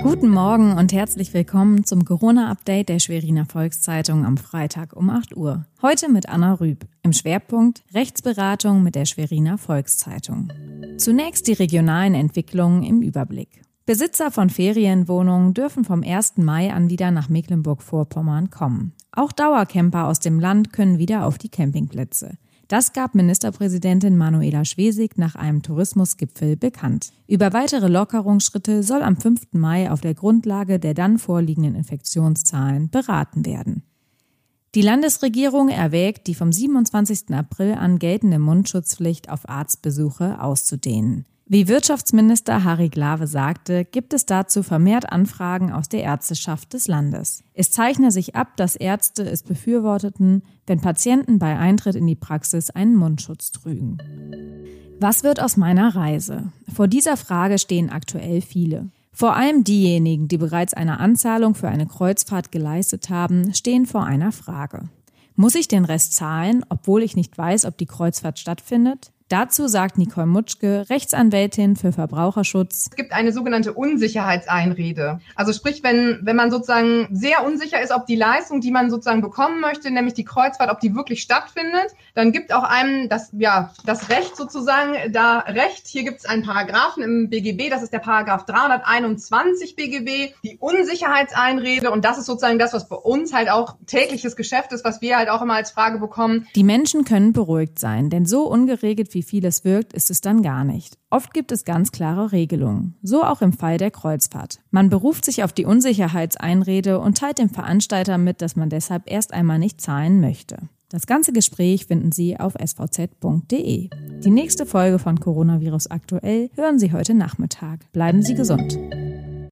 Guten Morgen und herzlich willkommen zum Corona-Update der Schweriner Volkszeitung am Freitag um 8 Uhr. Heute mit Anna Rüb. Im Schwerpunkt Rechtsberatung mit der Schweriner Volkszeitung. Zunächst die regionalen Entwicklungen im Überblick. Besitzer von Ferienwohnungen dürfen vom 1. Mai an wieder nach Mecklenburg-Vorpommern kommen. Auch Dauercamper aus dem Land können wieder auf die Campingplätze. Das gab Ministerpräsidentin Manuela Schwesig nach einem Tourismusgipfel bekannt. Über weitere Lockerungsschritte soll am 5. Mai auf der Grundlage der dann vorliegenden Infektionszahlen beraten werden. Die Landesregierung erwägt, die vom 27. April an geltende Mundschutzpflicht auf Arztbesuche auszudehnen. Wie Wirtschaftsminister Harry Glawe sagte, gibt es dazu vermehrt Anfragen aus der Ärzteschaft des Landes. Es zeichne sich ab, dass Ärzte es befürworteten, wenn Patienten bei Eintritt in die Praxis einen Mundschutz trügen. Was wird aus meiner Reise? Vor dieser Frage stehen aktuell viele. Vor allem diejenigen, die bereits eine Anzahlung für eine Kreuzfahrt geleistet haben, stehen vor einer Frage. Muss ich den Rest zahlen, obwohl ich nicht weiß, ob die Kreuzfahrt stattfindet? Dazu sagt Nicole Mutschke, Rechtsanwältin für Verbraucherschutz. Es gibt eine sogenannte Unsicherheitseinrede. Also sprich, wenn, wenn man sozusagen sehr unsicher ist, ob die Leistung, die man sozusagen bekommen möchte, nämlich die Kreuzfahrt, ob die wirklich stattfindet, dann gibt auch einem das, ja, das Recht sozusagen da Recht. Hier gibt es einen Paragraphen im BGB, das ist der Paragraph 321 BGB, die Unsicherheitseinrede. Und das ist sozusagen das, was bei uns halt auch tägliches Geschäft ist, was wir halt auch immer als Frage bekommen. Die Menschen können beruhigt sein, denn so ungeregelt wie wie viel es wirkt, ist es dann gar nicht. Oft gibt es ganz klare Regelungen. So auch im Fall der Kreuzfahrt. Man beruft sich auf die Unsicherheitseinrede und teilt dem Veranstalter mit, dass man deshalb erst einmal nicht zahlen möchte. Das ganze Gespräch finden Sie auf svz.de. Die nächste Folge von Coronavirus aktuell hören Sie heute Nachmittag. Bleiben Sie gesund.